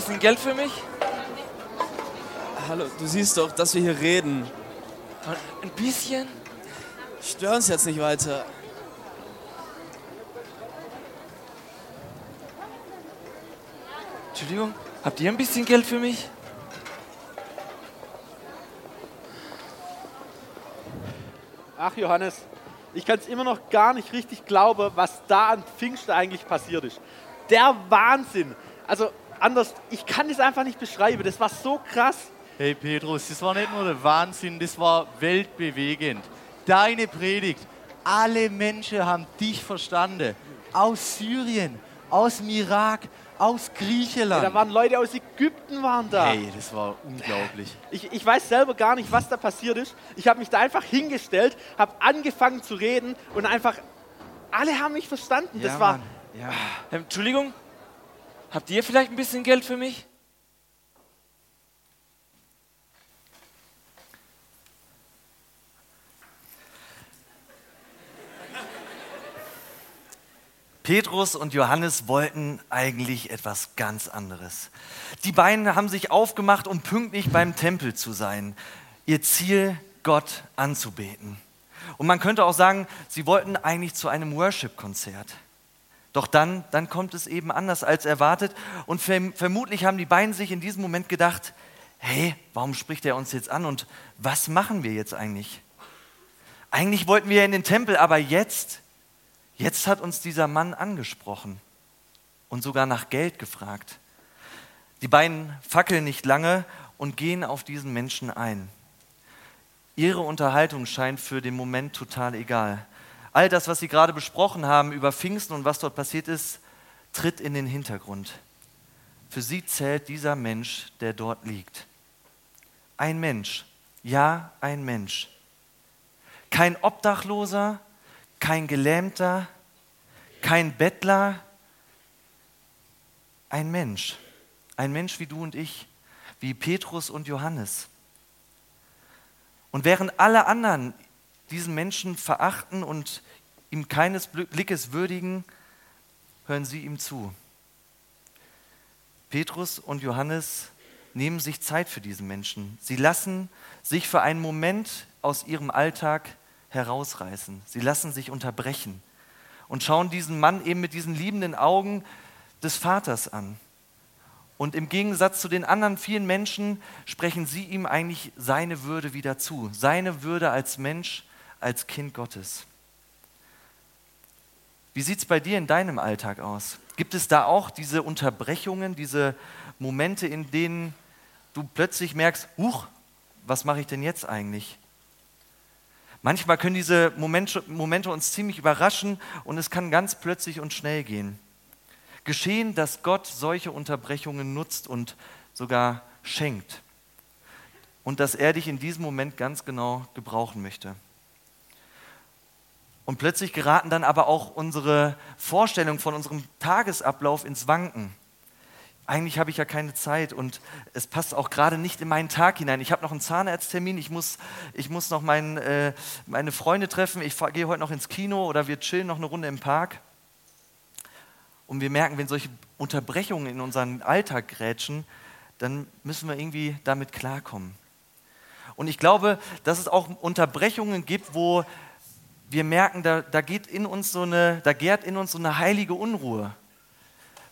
Bisschen Geld für mich? Hallo, du siehst doch, dass wir hier reden. Ein bisschen? Stör uns jetzt nicht weiter. Entschuldigung, habt ihr ein bisschen Geld für mich? Ach Johannes, ich kann es immer noch gar nicht richtig glauben, was da an Pfingsten eigentlich passiert ist. Der Wahnsinn. Also anders, ich kann es einfach nicht beschreiben. Das war so krass. Hey Petrus, das war nicht nur der Wahnsinn, das war weltbewegend. Deine Predigt, alle Menschen haben dich verstanden. Aus Syrien, aus dem Irak, aus Ja, Griechenland. da waren Leute aus Ägypten waren da. hey, das war unglaublich. Ich, ich weiß selber gar nicht, was da passiert ist. Ich habe mich da einfach hingestellt, habe angefangen zu reden und einfach alle haben mich verstanden. das Ja, war Mann. Ja, Entschuldigung, habt ihr vielleicht ein bisschen Geld für mich? Petrus und Johannes wollten eigentlich etwas ganz anderes. Die beiden haben sich aufgemacht, um pünktlich beim Tempel zu sein. Ihr Ziel, Gott anzubeten. Und man könnte auch sagen, sie wollten eigentlich zu einem Worship-Konzert. Doch dann, dann kommt es eben anders als erwartet. Und verm vermutlich haben die beiden sich in diesem Moment gedacht, hey, warum spricht er uns jetzt an und was machen wir jetzt eigentlich? Eigentlich wollten wir in den Tempel, aber jetzt, Jetzt hat uns dieser Mann angesprochen und sogar nach Geld gefragt. Die beiden fackeln nicht lange und gehen auf diesen Menschen ein. Ihre Unterhaltung scheint für den Moment total egal. All das, was sie gerade besprochen haben über Pfingsten und was dort passiert ist, tritt in den Hintergrund. Für sie zählt dieser Mensch, der dort liegt. Ein Mensch, ja, ein Mensch. Kein Obdachloser, kein Gelähmter, kein Bettler, ein Mensch. Ein Mensch wie du und ich, wie Petrus und Johannes. Und während alle anderen diesen Menschen verachten und ihm keines Blickes würdigen, hören sie ihm zu. Petrus und Johannes nehmen sich Zeit für diesen Menschen. Sie lassen sich für einen Moment aus ihrem Alltag herausreißen. Sie lassen sich unterbrechen und schauen diesen Mann eben mit diesen liebenden Augen des Vaters an. Und im Gegensatz zu den anderen vielen Menschen sprechen sie ihm eigentlich seine Würde wieder zu, seine Würde als Mensch, als Kind Gottes. Wie sieht es bei dir in deinem Alltag aus? Gibt es da auch diese Unterbrechungen, diese Momente, in denen du plötzlich merkst, huch, was mache ich denn jetzt eigentlich? Manchmal können diese Momente, Momente uns ziemlich überraschen und es kann ganz plötzlich und schnell gehen. Geschehen, dass Gott solche Unterbrechungen nutzt und sogar schenkt. Und dass er dich in diesem Moment ganz genau gebrauchen möchte. Und plötzlich geraten dann aber auch unsere Vorstellungen von unserem Tagesablauf ins Wanken eigentlich habe ich ja keine Zeit und es passt auch gerade nicht in meinen Tag hinein. Ich habe noch einen Zahnarzttermin, ich muss, ich muss noch mein, äh, meine Freunde treffen, ich gehe heute noch ins Kino oder wir chillen noch eine Runde im Park. Und wir merken, wenn solche Unterbrechungen in unseren Alltag grätschen, dann müssen wir irgendwie damit klarkommen. Und ich glaube, dass es auch Unterbrechungen gibt, wo wir merken, da, da geht in uns so eine, da gärt in uns so eine heilige Unruhe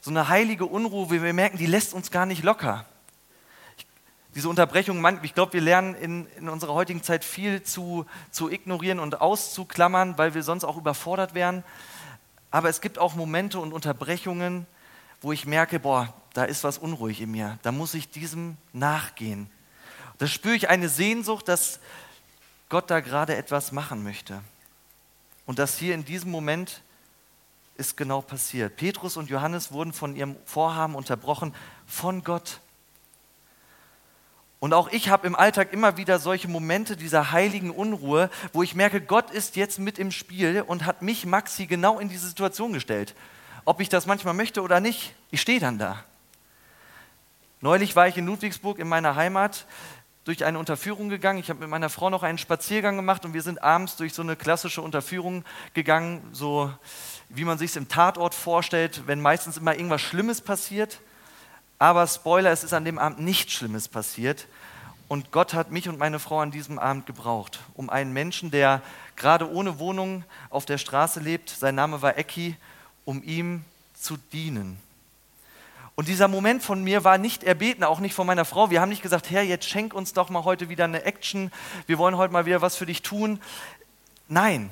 so eine heilige Unruhe, wie wir merken, die lässt uns gar nicht locker. Ich, diese Unterbrechung, ich glaube, wir lernen in, in unserer heutigen Zeit viel zu, zu ignorieren und auszuklammern, weil wir sonst auch überfordert wären. Aber es gibt auch Momente und Unterbrechungen, wo ich merke, boah, da ist was unruhig in mir. Da muss ich diesem nachgehen. Da spüre ich eine Sehnsucht, dass Gott da gerade etwas machen möchte. Und dass hier in diesem Moment ist genau passiert. Petrus und Johannes wurden von ihrem Vorhaben unterbrochen von Gott. Und auch ich habe im Alltag immer wieder solche Momente dieser heiligen Unruhe, wo ich merke, Gott ist jetzt mit im Spiel und hat mich, Maxi, genau in diese Situation gestellt. Ob ich das manchmal möchte oder nicht, ich stehe dann da. Neulich war ich in Ludwigsburg in meiner Heimat durch eine Unterführung gegangen. Ich habe mit meiner Frau noch einen Spaziergang gemacht und wir sind abends durch so eine klassische Unterführung gegangen, so wie man sich es im Tatort vorstellt, wenn meistens immer irgendwas Schlimmes passiert. Aber Spoiler, es ist an dem Abend nichts Schlimmes passiert. Und Gott hat mich und meine Frau an diesem Abend gebraucht, um einen Menschen, der gerade ohne Wohnung auf der Straße lebt, sein Name war Ecki, um ihm zu dienen. Und dieser Moment von mir war nicht erbeten, auch nicht von meiner Frau. Wir haben nicht gesagt, Herr, jetzt schenk uns doch mal heute wieder eine Action. Wir wollen heute mal wieder was für dich tun. Nein,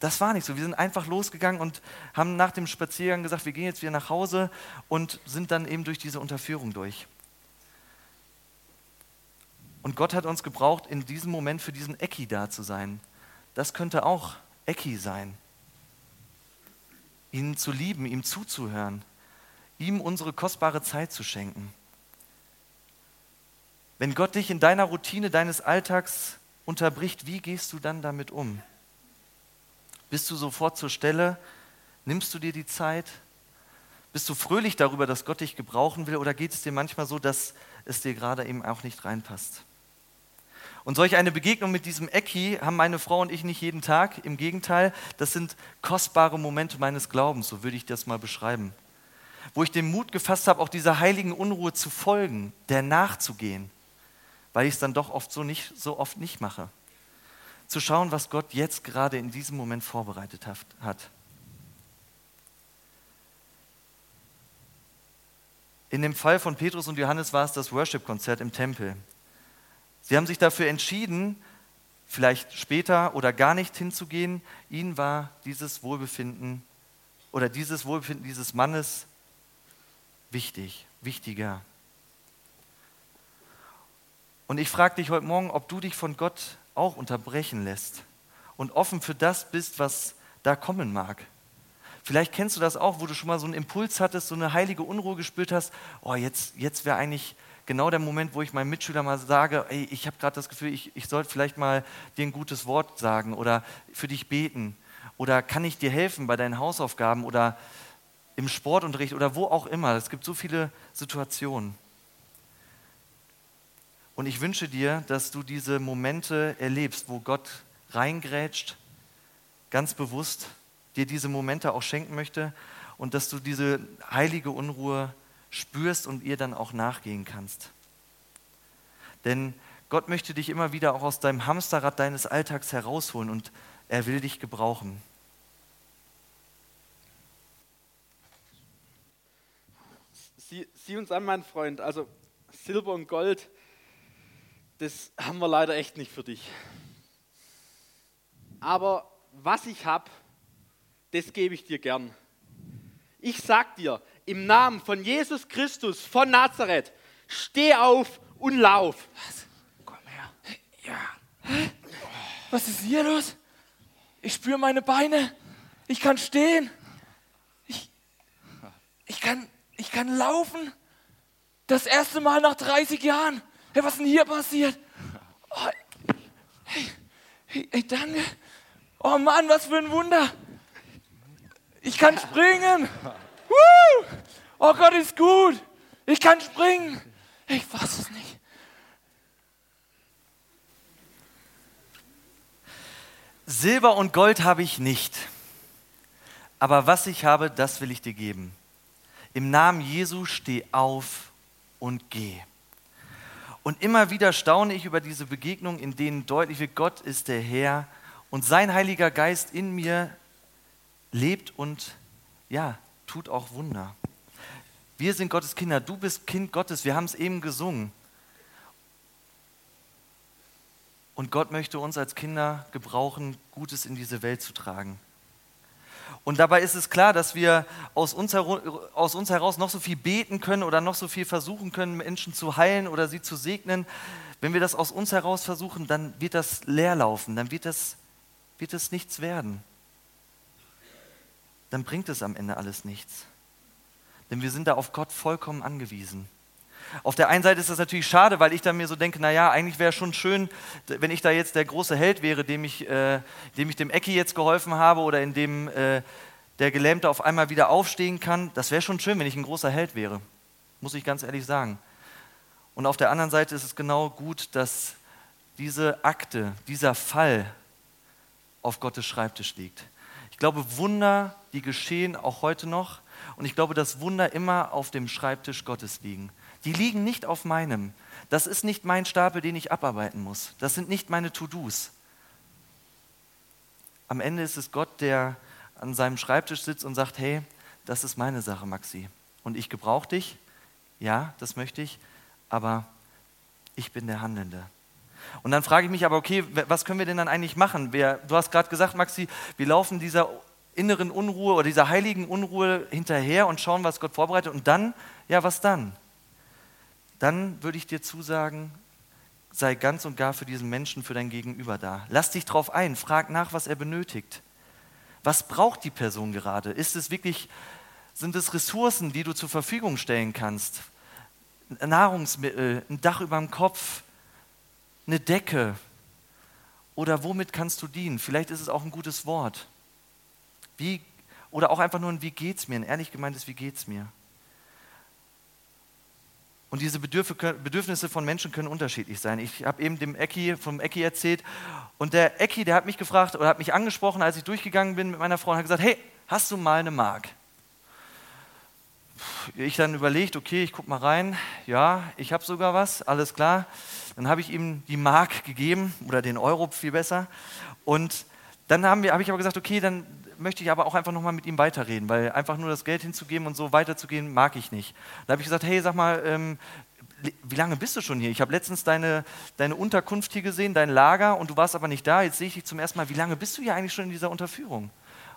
das war nicht so. Wir sind einfach losgegangen und haben nach dem Spaziergang gesagt, wir gehen jetzt wieder nach Hause und sind dann eben durch diese Unterführung durch. Und Gott hat uns gebraucht, in diesem Moment für diesen Ecki da zu sein. Das könnte auch Ecki sein. Ihn zu lieben, ihm zuzuhören, ihm unsere kostbare Zeit zu schenken. Wenn Gott dich in deiner Routine deines Alltags unterbricht, wie gehst du dann damit um? Bist du sofort zur Stelle? Nimmst du dir die Zeit? Bist du fröhlich darüber, dass Gott dich gebrauchen will oder geht es dir manchmal so, dass es dir gerade eben auch nicht reinpasst? Und solch eine Begegnung mit diesem Ecki haben meine Frau und ich nicht jeden Tag. Im Gegenteil, das sind kostbare Momente meines Glaubens, so würde ich das mal beschreiben. Wo ich den Mut gefasst habe, auch dieser heiligen Unruhe zu folgen, der nachzugehen, weil ich es dann doch oft so, nicht, so oft nicht mache zu schauen, was Gott jetzt gerade in diesem Moment vorbereitet hat. In dem Fall von Petrus und Johannes war es das Worship-Konzert im Tempel. Sie haben sich dafür entschieden, vielleicht später oder gar nicht hinzugehen. Ihnen war dieses Wohlbefinden oder dieses Wohlbefinden dieses Mannes wichtig, wichtiger. Und ich frage dich heute Morgen, ob du dich von Gott auch unterbrechen lässt und offen für das bist, was da kommen mag. Vielleicht kennst du das auch, wo du schon mal so einen Impuls hattest, so eine heilige Unruhe gespürt hast. Oh, jetzt, jetzt wäre eigentlich genau der Moment, wo ich meinem Mitschüler mal sage, ey, ich habe gerade das Gefühl, ich, ich sollte vielleicht mal dir ein gutes Wort sagen oder für dich beten. Oder kann ich dir helfen bei deinen Hausaufgaben oder im Sportunterricht oder wo auch immer. Es gibt so viele Situationen. Und ich wünsche dir, dass du diese Momente erlebst, wo Gott reingrätscht, ganz bewusst dir diese Momente auch schenken möchte und dass du diese heilige Unruhe spürst und ihr dann auch nachgehen kannst. Denn Gott möchte dich immer wieder auch aus deinem Hamsterrad deines Alltags herausholen und er will dich gebrauchen. Sieh, sieh uns an, mein Freund. Also Silber und Gold das haben wir leider echt nicht für dich. Aber was ich habe, das gebe ich dir gern. Ich sag dir, im Namen von Jesus Christus von Nazareth, steh auf und lauf. Was? Komm her. Ja. Was ist hier los? Ich spüre meine Beine. Ich kann stehen. Ich, ich, kann, ich kann laufen. Das erste Mal nach 30 Jahren. Hey, was ist denn hier passiert? Oh, hey, hey, hey, danke. Oh Mann, was für ein Wunder. Ich kann springen. Woo! Oh Gott ist gut. Ich kann springen. Ich fasse es nicht. Silber und Gold habe ich nicht. Aber was ich habe, das will ich dir geben. Im Namen Jesu steh auf und geh. Und immer wieder staune ich über diese Begegnungen, in denen deutlich wird, Gott ist der Herr und sein Heiliger Geist in mir lebt und ja, tut auch Wunder. Wir sind Gottes Kinder, du bist Kind Gottes, wir haben es eben gesungen. Und Gott möchte uns als Kinder gebrauchen, Gutes in diese Welt zu tragen. Und dabei ist es klar, dass wir aus uns, aus uns, heraus noch so viel beten können oder noch so viel versuchen können, Menschen zu heilen oder sie zu segnen. Wenn wir das aus uns heraus versuchen, dann wird das leer laufen, dann wird das, wird das nichts werden. dann bringt es am Ende alles nichts. Denn wir sind da auf Gott vollkommen angewiesen. Auf der einen Seite ist das natürlich schade, weil ich dann mir so denke, naja, eigentlich wäre schon schön, wenn ich da jetzt der große Held wäre, dem ich, äh, dem, ich dem Ecki jetzt geholfen habe oder in dem äh, der Gelähmte auf einmal wieder aufstehen kann. Das wäre schon schön, wenn ich ein großer Held wäre, muss ich ganz ehrlich sagen. Und auf der anderen Seite ist es genau gut, dass diese Akte, dieser Fall auf Gottes Schreibtisch liegt. Ich glaube, Wunder, die geschehen auch heute noch. Und ich glaube, dass Wunder immer auf dem Schreibtisch Gottes liegen. Die liegen nicht auf meinem. Das ist nicht mein Stapel, den ich abarbeiten muss. Das sind nicht meine To-Dos. Am Ende ist es Gott, der an seinem Schreibtisch sitzt und sagt, hey, das ist meine Sache, Maxi. Und ich gebrauche dich. Ja, das möchte ich. Aber ich bin der Handelnde. Und dann frage ich mich aber, okay, was können wir denn dann eigentlich machen? Wir, du hast gerade gesagt, Maxi, wir laufen dieser inneren Unruhe oder dieser heiligen Unruhe hinterher und schauen, was Gott vorbereitet. Und dann, ja, was dann? Dann würde ich dir zusagen, sei ganz und gar für diesen Menschen, für dein Gegenüber da. Lass dich drauf ein, frag nach, was er benötigt. Was braucht die Person gerade? Ist es wirklich, sind es Ressourcen, die du zur Verfügung stellen kannst? Nahrungsmittel, ein Dach über dem Kopf, eine Decke? Oder womit kannst du dienen? Vielleicht ist es auch ein gutes Wort. Wie, oder auch einfach nur ein Wie geht's mir, ein ehrlich gemeintes Wie geht's mir. Und diese Bedürfnisse von Menschen können unterschiedlich sein. Ich habe eben dem Ecki, vom Ecki erzählt und der Ecki, der hat mich gefragt oder hat mich angesprochen, als ich durchgegangen bin mit meiner Frau und hat gesagt, hey, hast du mal eine Mark? Ich dann überlegt, okay, ich gucke mal rein. Ja, ich habe sogar was, alles klar. Dann habe ich ihm die Mark gegeben oder den Euro viel besser. Und dann habe hab ich aber gesagt, okay, dann möchte ich aber auch einfach nochmal mit ihm weiterreden, weil einfach nur das Geld hinzugeben und so weiterzugehen, mag ich nicht. Da habe ich gesagt, hey, sag mal, ähm, wie lange bist du schon hier? Ich habe letztens deine, deine Unterkunft hier gesehen, dein Lager, und du warst aber nicht da. Jetzt sehe ich dich zum ersten Mal. Wie lange bist du hier eigentlich schon in dieser Unterführung?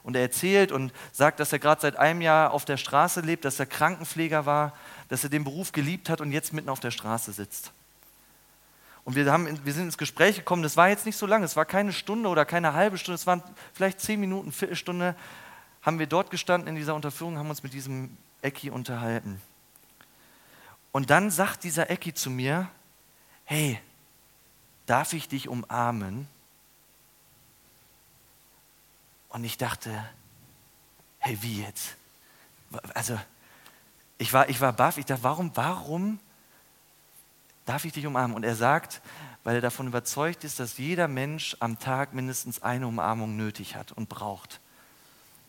Und er erzählt und sagt, dass er gerade seit einem Jahr auf der Straße lebt, dass er Krankenpfleger war, dass er den Beruf geliebt hat und jetzt mitten auf der Straße sitzt. Und wir, haben, wir sind ins Gespräch gekommen, das war jetzt nicht so lange, es war keine Stunde oder keine halbe Stunde, es waren vielleicht zehn Minuten, Viertelstunde, haben wir dort gestanden in dieser Unterführung, haben uns mit diesem Ecki unterhalten. Und dann sagt dieser Ecki zu mir, hey, darf ich dich umarmen? Und ich dachte, hey, wie jetzt? Also, ich war, ich war baff, ich dachte, warum, warum darf ich dich umarmen? Und er sagt, weil er davon überzeugt ist, dass jeder Mensch am Tag mindestens eine Umarmung nötig hat und braucht.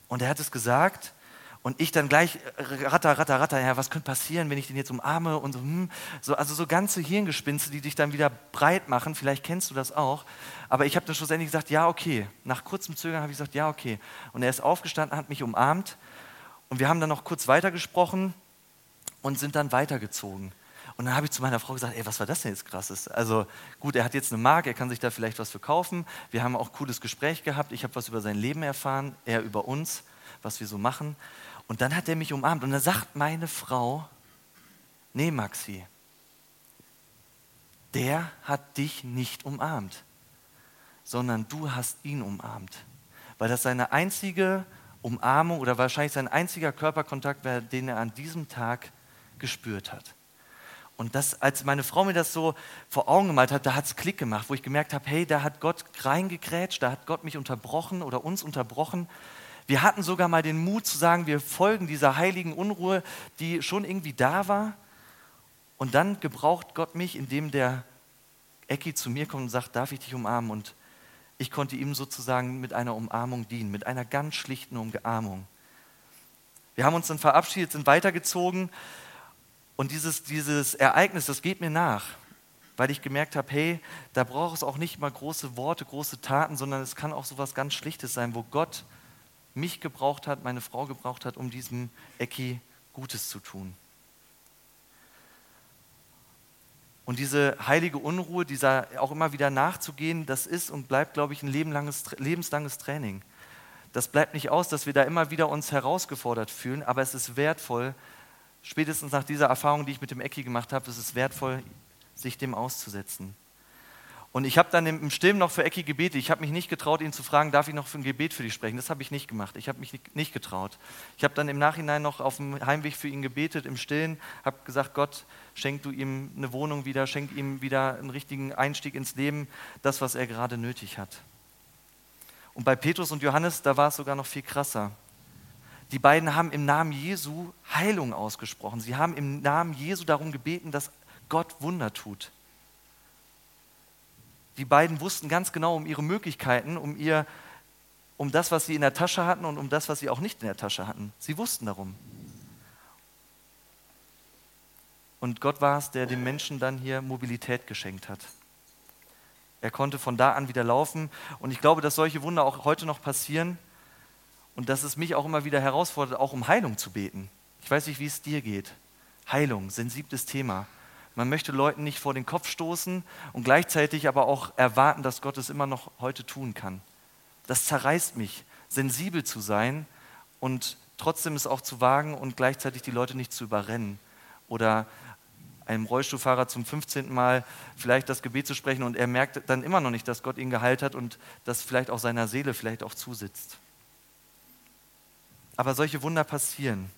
Und er hat es gesagt und ich dann gleich äh, ratter, ratter, ratter, ja, was könnte passieren, wenn ich den jetzt umarme und so, hm, so also so ganze Hirngespinste, die dich dann wieder breit machen, vielleicht kennst du das auch. Aber ich habe dann schlussendlich gesagt, ja, okay. Nach kurzem Zögern habe ich gesagt, ja, okay. Und er ist aufgestanden, hat mich umarmt und wir haben dann noch kurz weitergesprochen und sind dann weitergezogen. Und dann habe ich zu meiner Frau gesagt, ey, was war das denn jetzt krasses? Also gut, er hat jetzt eine Marke, er kann sich da vielleicht was verkaufen. Wir haben auch ein cooles Gespräch gehabt. Ich habe was über sein Leben erfahren, er über uns, was wir so machen. Und dann hat er mich umarmt und dann sagt meine Frau, nee Maxi, der hat dich nicht umarmt, sondern du hast ihn umarmt. Weil das seine einzige Umarmung oder wahrscheinlich sein einziger Körperkontakt war, den er an diesem Tag gespürt hat. Und das, als meine Frau mir das so vor Augen gemalt hat, da hat es Klick gemacht, wo ich gemerkt habe, hey, da hat Gott reingekrätscht, da hat Gott mich unterbrochen oder uns unterbrochen. Wir hatten sogar mal den Mut zu sagen, wir folgen dieser heiligen Unruhe, die schon irgendwie da war. Und dann gebraucht Gott mich, indem der Ecki zu mir kommt und sagt, darf ich dich umarmen? Und ich konnte ihm sozusagen mit einer Umarmung dienen, mit einer ganz schlichten Umarmung. Wir haben uns dann verabschiedet, sind weitergezogen und dieses, dieses Ereignis, das geht mir nach, weil ich gemerkt habe, hey, da braucht es auch nicht mal große Worte, große Taten, sondern es kann auch so etwas ganz Schlichtes sein, wo Gott mich gebraucht hat, meine Frau gebraucht hat, um diesem Ecki Gutes zu tun. Und diese heilige Unruhe, dieser auch immer wieder nachzugehen, das ist und bleibt, glaube ich, ein lebenslanges Training. Das bleibt nicht aus, dass wir da immer wieder uns herausgefordert fühlen, aber es ist wertvoll, spätestens nach dieser Erfahrung, die ich mit dem Ecki gemacht habe, ist es wertvoll, sich dem auszusetzen. Und ich habe dann im Stillen noch für Ecki gebetet. Ich habe mich nicht getraut, ihn zu fragen, darf ich noch für ein Gebet für dich sprechen? Das habe ich nicht gemacht. Ich habe mich nicht getraut. Ich habe dann im Nachhinein noch auf dem Heimweg für ihn gebetet, im Stillen, habe gesagt, Gott, schenk du ihm eine Wohnung wieder, schenk ihm wieder einen richtigen Einstieg ins Leben, das, was er gerade nötig hat. Und bei Petrus und Johannes, da war es sogar noch viel krasser. Die beiden haben im Namen Jesu Heilung ausgesprochen. Sie haben im Namen Jesu darum gebeten, dass Gott Wunder tut. Die beiden wussten ganz genau um ihre Möglichkeiten, um, ihr, um das, was sie in der Tasche hatten und um das, was sie auch nicht in der Tasche hatten. Sie wussten darum. Und Gott war es, der dem Menschen dann hier Mobilität geschenkt hat. Er konnte von da an wieder laufen. Und ich glaube, dass solche Wunder auch heute noch passieren und dass es mich auch immer wieder herausfordert, auch um Heilung zu beten. Ich weiß nicht, wie es dir geht. Heilung, sensibles Thema. Man möchte Leuten nicht vor den Kopf stoßen und gleichzeitig aber auch erwarten, dass Gott es immer noch heute tun kann. Das zerreißt mich, sensibel zu sein und trotzdem es auch zu wagen und gleichzeitig die Leute nicht zu überrennen oder einem Rollstuhlfahrer zum 15. Mal vielleicht das Gebet zu sprechen und er merkt dann immer noch nicht, dass Gott ihn geheilt hat und das vielleicht auch seiner Seele vielleicht auch zusitzt. Aber solche Wunder passieren.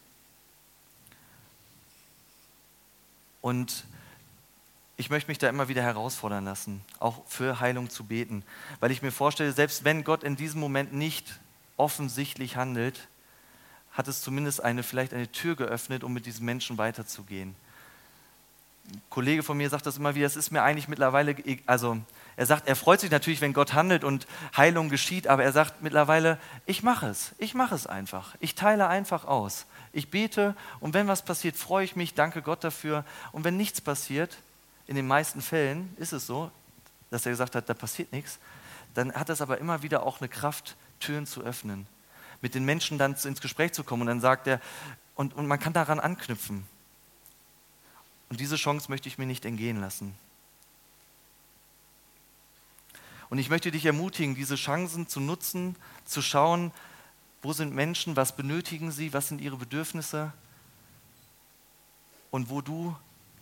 Und ich möchte mich da immer wieder herausfordern lassen, auch für Heilung zu beten, weil ich mir vorstelle, selbst wenn Gott in diesem Moment nicht offensichtlich handelt, hat es zumindest eine, vielleicht eine Tür geöffnet, um mit diesem Menschen weiterzugehen. Ein Kollege von mir sagt das immer wieder, es ist mir eigentlich mittlerweile, e-, also er sagt, er freut sich natürlich, wenn Gott handelt und Heilung geschieht, aber er sagt mittlerweile, ich mache es, ich mache es einfach. Ich teile einfach aus. Ich bete und wenn was passiert, freue ich mich, danke Gott dafür. Und wenn nichts passiert, in den meisten Fällen ist es so, dass er gesagt hat, da passiert nichts, dann hat das aber immer wieder auch eine Kraft, Türen zu öffnen, mit den Menschen dann ins Gespräch zu kommen. Und dann sagt er, und, und man kann daran anknüpfen. Und diese Chance möchte ich mir nicht entgehen lassen. Und ich möchte dich ermutigen, diese Chancen zu nutzen, zu schauen, wo sind Menschen, was benötigen sie, was sind ihre Bedürfnisse und wo du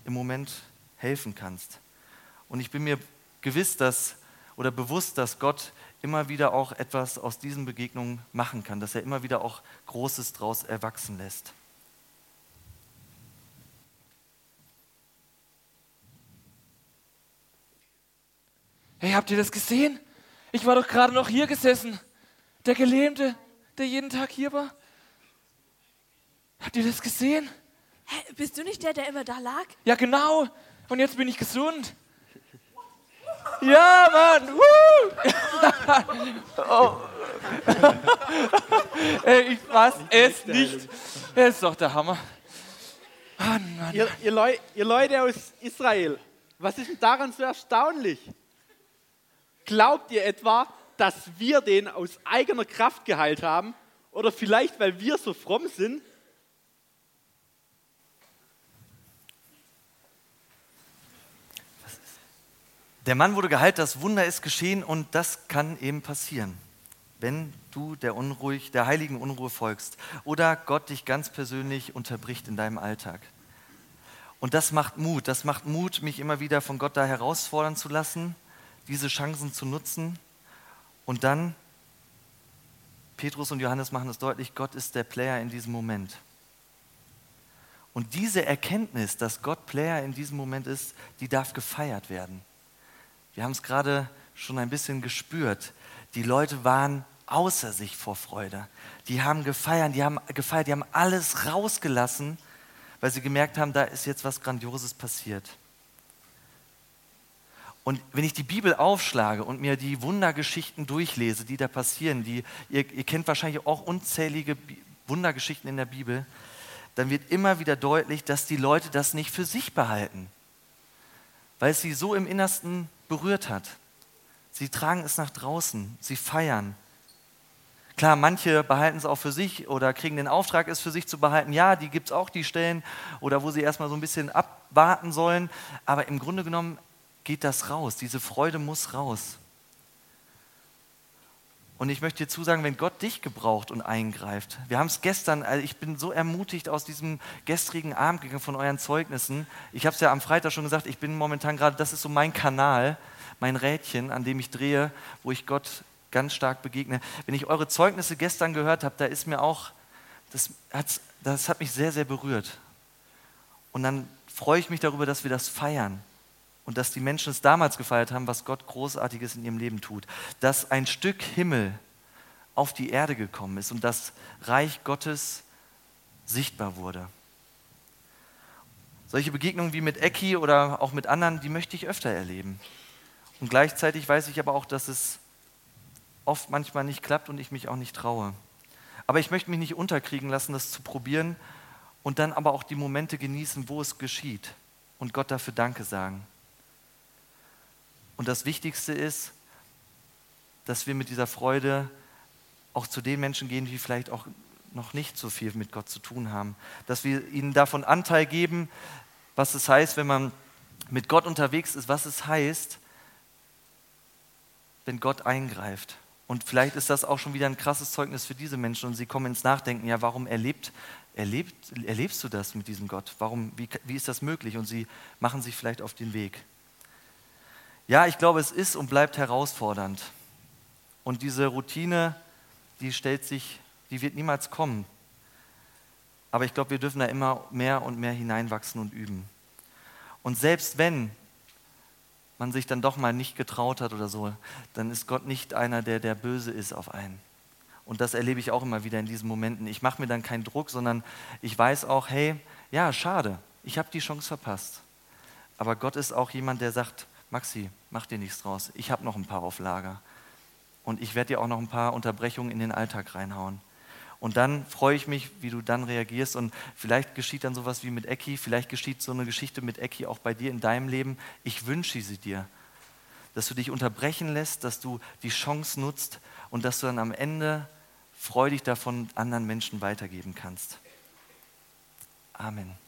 im Moment helfen kannst. Und ich bin mir gewiss, dass oder bewusst, dass Gott immer wieder auch etwas aus diesen Begegnungen machen kann, dass er immer wieder auch Großes daraus erwachsen lässt. Hey, habt ihr das gesehen? Ich war doch gerade noch hier gesessen. Der Gelähmte, der jeden Tag hier war. Habt ihr das gesehen? Hä, bist du nicht der, der immer da lag? Ja, genau. Und jetzt bin ich gesund. Ja, Mann. oh. Ey, ich fass es nicht. Das ist doch der Hammer. Mann, Mann. Ihr, ihr, Leu ihr Leute aus Israel, was ist denn daran so erstaunlich? Glaubt ihr etwa, dass wir den aus eigener Kraft geheilt haben? Oder vielleicht, weil wir so fromm sind? Der Mann wurde geheilt, das Wunder ist geschehen und das kann eben passieren, wenn du der, Unruhig, der heiligen Unruhe folgst oder Gott dich ganz persönlich unterbricht in deinem Alltag. Und das macht Mut, das macht Mut, mich immer wieder von Gott da herausfordern zu lassen diese Chancen zu nutzen. Und dann, Petrus und Johannes machen es deutlich, Gott ist der Player in diesem Moment. Und diese Erkenntnis, dass Gott Player in diesem Moment ist, die darf gefeiert werden. Wir haben es gerade schon ein bisschen gespürt. Die Leute waren außer sich vor Freude. Die haben gefeiert, die haben gefeiert, die haben alles rausgelassen, weil sie gemerkt haben, da ist jetzt was Grandioses passiert. Und wenn ich die Bibel aufschlage und mir die Wundergeschichten durchlese, die da passieren, die, ihr, ihr kennt wahrscheinlich auch unzählige Wundergeschichten in der Bibel, dann wird immer wieder deutlich, dass die Leute das nicht für sich behalten, weil es sie so im Innersten berührt hat. Sie tragen es nach draußen, sie feiern. Klar, manche behalten es auch für sich oder kriegen den Auftrag, es für sich zu behalten. Ja, die gibt es auch, die Stellen, oder wo sie erstmal so ein bisschen abwarten sollen. Aber im Grunde genommen geht das raus. Diese Freude muss raus. Und ich möchte dir zusagen, wenn Gott dich gebraucht und eingreift, wir haben es gestern, also ich bin so ermutigt aus diesem gestrigen Abend gegangen von euren Zeugnissen. Ich habe es ja am Freitag schon gesagt, ich bin momentan gerade, das ist so mein Kanal, mein Rädchen, an dem ich drehe, wo ich Gott ganz stark begegne. Wenn ich eure Zeugnisse gestern gehört habe, da ist mir auch, das, das hat mich sehr, sehr berührt. Und dann freue ich mich darüber, dass wir das feiern und dass die Menschen es damals gefeiert haben, was Gott Großartiges in ihrem Leben tut. Dass ein Stück Himmel auf die Erde gekommen ist und das Reich Gottes sichtbar wurde. Solche Begegnungen wie mit Ecki oder auch mit anderen, die möchte ich öfter erleben. Und gleichzeitig weiß ich aber auch, dass es oft manchmal nicht klappt und ich mich auch nicht traue. Aber ich möchte mich nicht unterkriegen lassen, das zu probieren und dann aber auch die Momente genießen, wo es geschieht und Gott dafür Danke sagen. Und das Wichtigste ist, dass wir mit dieser Freude auch zu den Menschen gehen, die vielleicht auch noch nicht so viel mit Gott zu tun haben. Dass wir ihnen davon Anteil geben, was es heißt, wenn man mit Gott unterwegs ist, was es heißt, wenn Gott eingreift. Und vielleicht ist das auch schon wieder ein krasses Zeugnis für diese Menschen und sie kommen ins Nachdenken, ja, warum erlebt, erlebt, erlebst du das mit diesem Gott? Warum, wie, wie ist das möglich? Und sie machen sich vielleicht auf den Weg. Ja, ich glaube, es ist und bleibt herausfordernd. Und diese Routine, die stellt sich die wird niemals kommen. Aber ich glaube, wir dürfen da immer mehr und mehr hineinwachsen und üben. Und selbst wenn man sich dann doch mal nicht getraut hat oder so, dann ist Gott nicht einer, der der böse ist auf einen. Und das erlebe ich auch immer wieder in diesen Momenten. Ich mache mir dann keinen Druck, sondern ich weiß auch, hey, ja, schade, ich habe die Chance verpasst. Aber Gott ist auch jemand, der sagt, Maxi, mach dir nichts draus, ich habe noch ein paar auf Lager. Und ich werde dir auch noch ein paar Unterbrechungen in den Alltag reinhauen. Und dann freue ich mich, wie du dann reagierst. Und vielleicht geschieht dann sowas wie mit Ecki, vielleicht geschieht so eine Geschichte mit Ecki auch bei dir in deinem Leben. Ich wünsche sie dir, dass du dich unterbrechen lässt, dass du die Chance nutzt und dass du dann am Ende freudig davon anderen Menschen weitergeben kannst. Amen.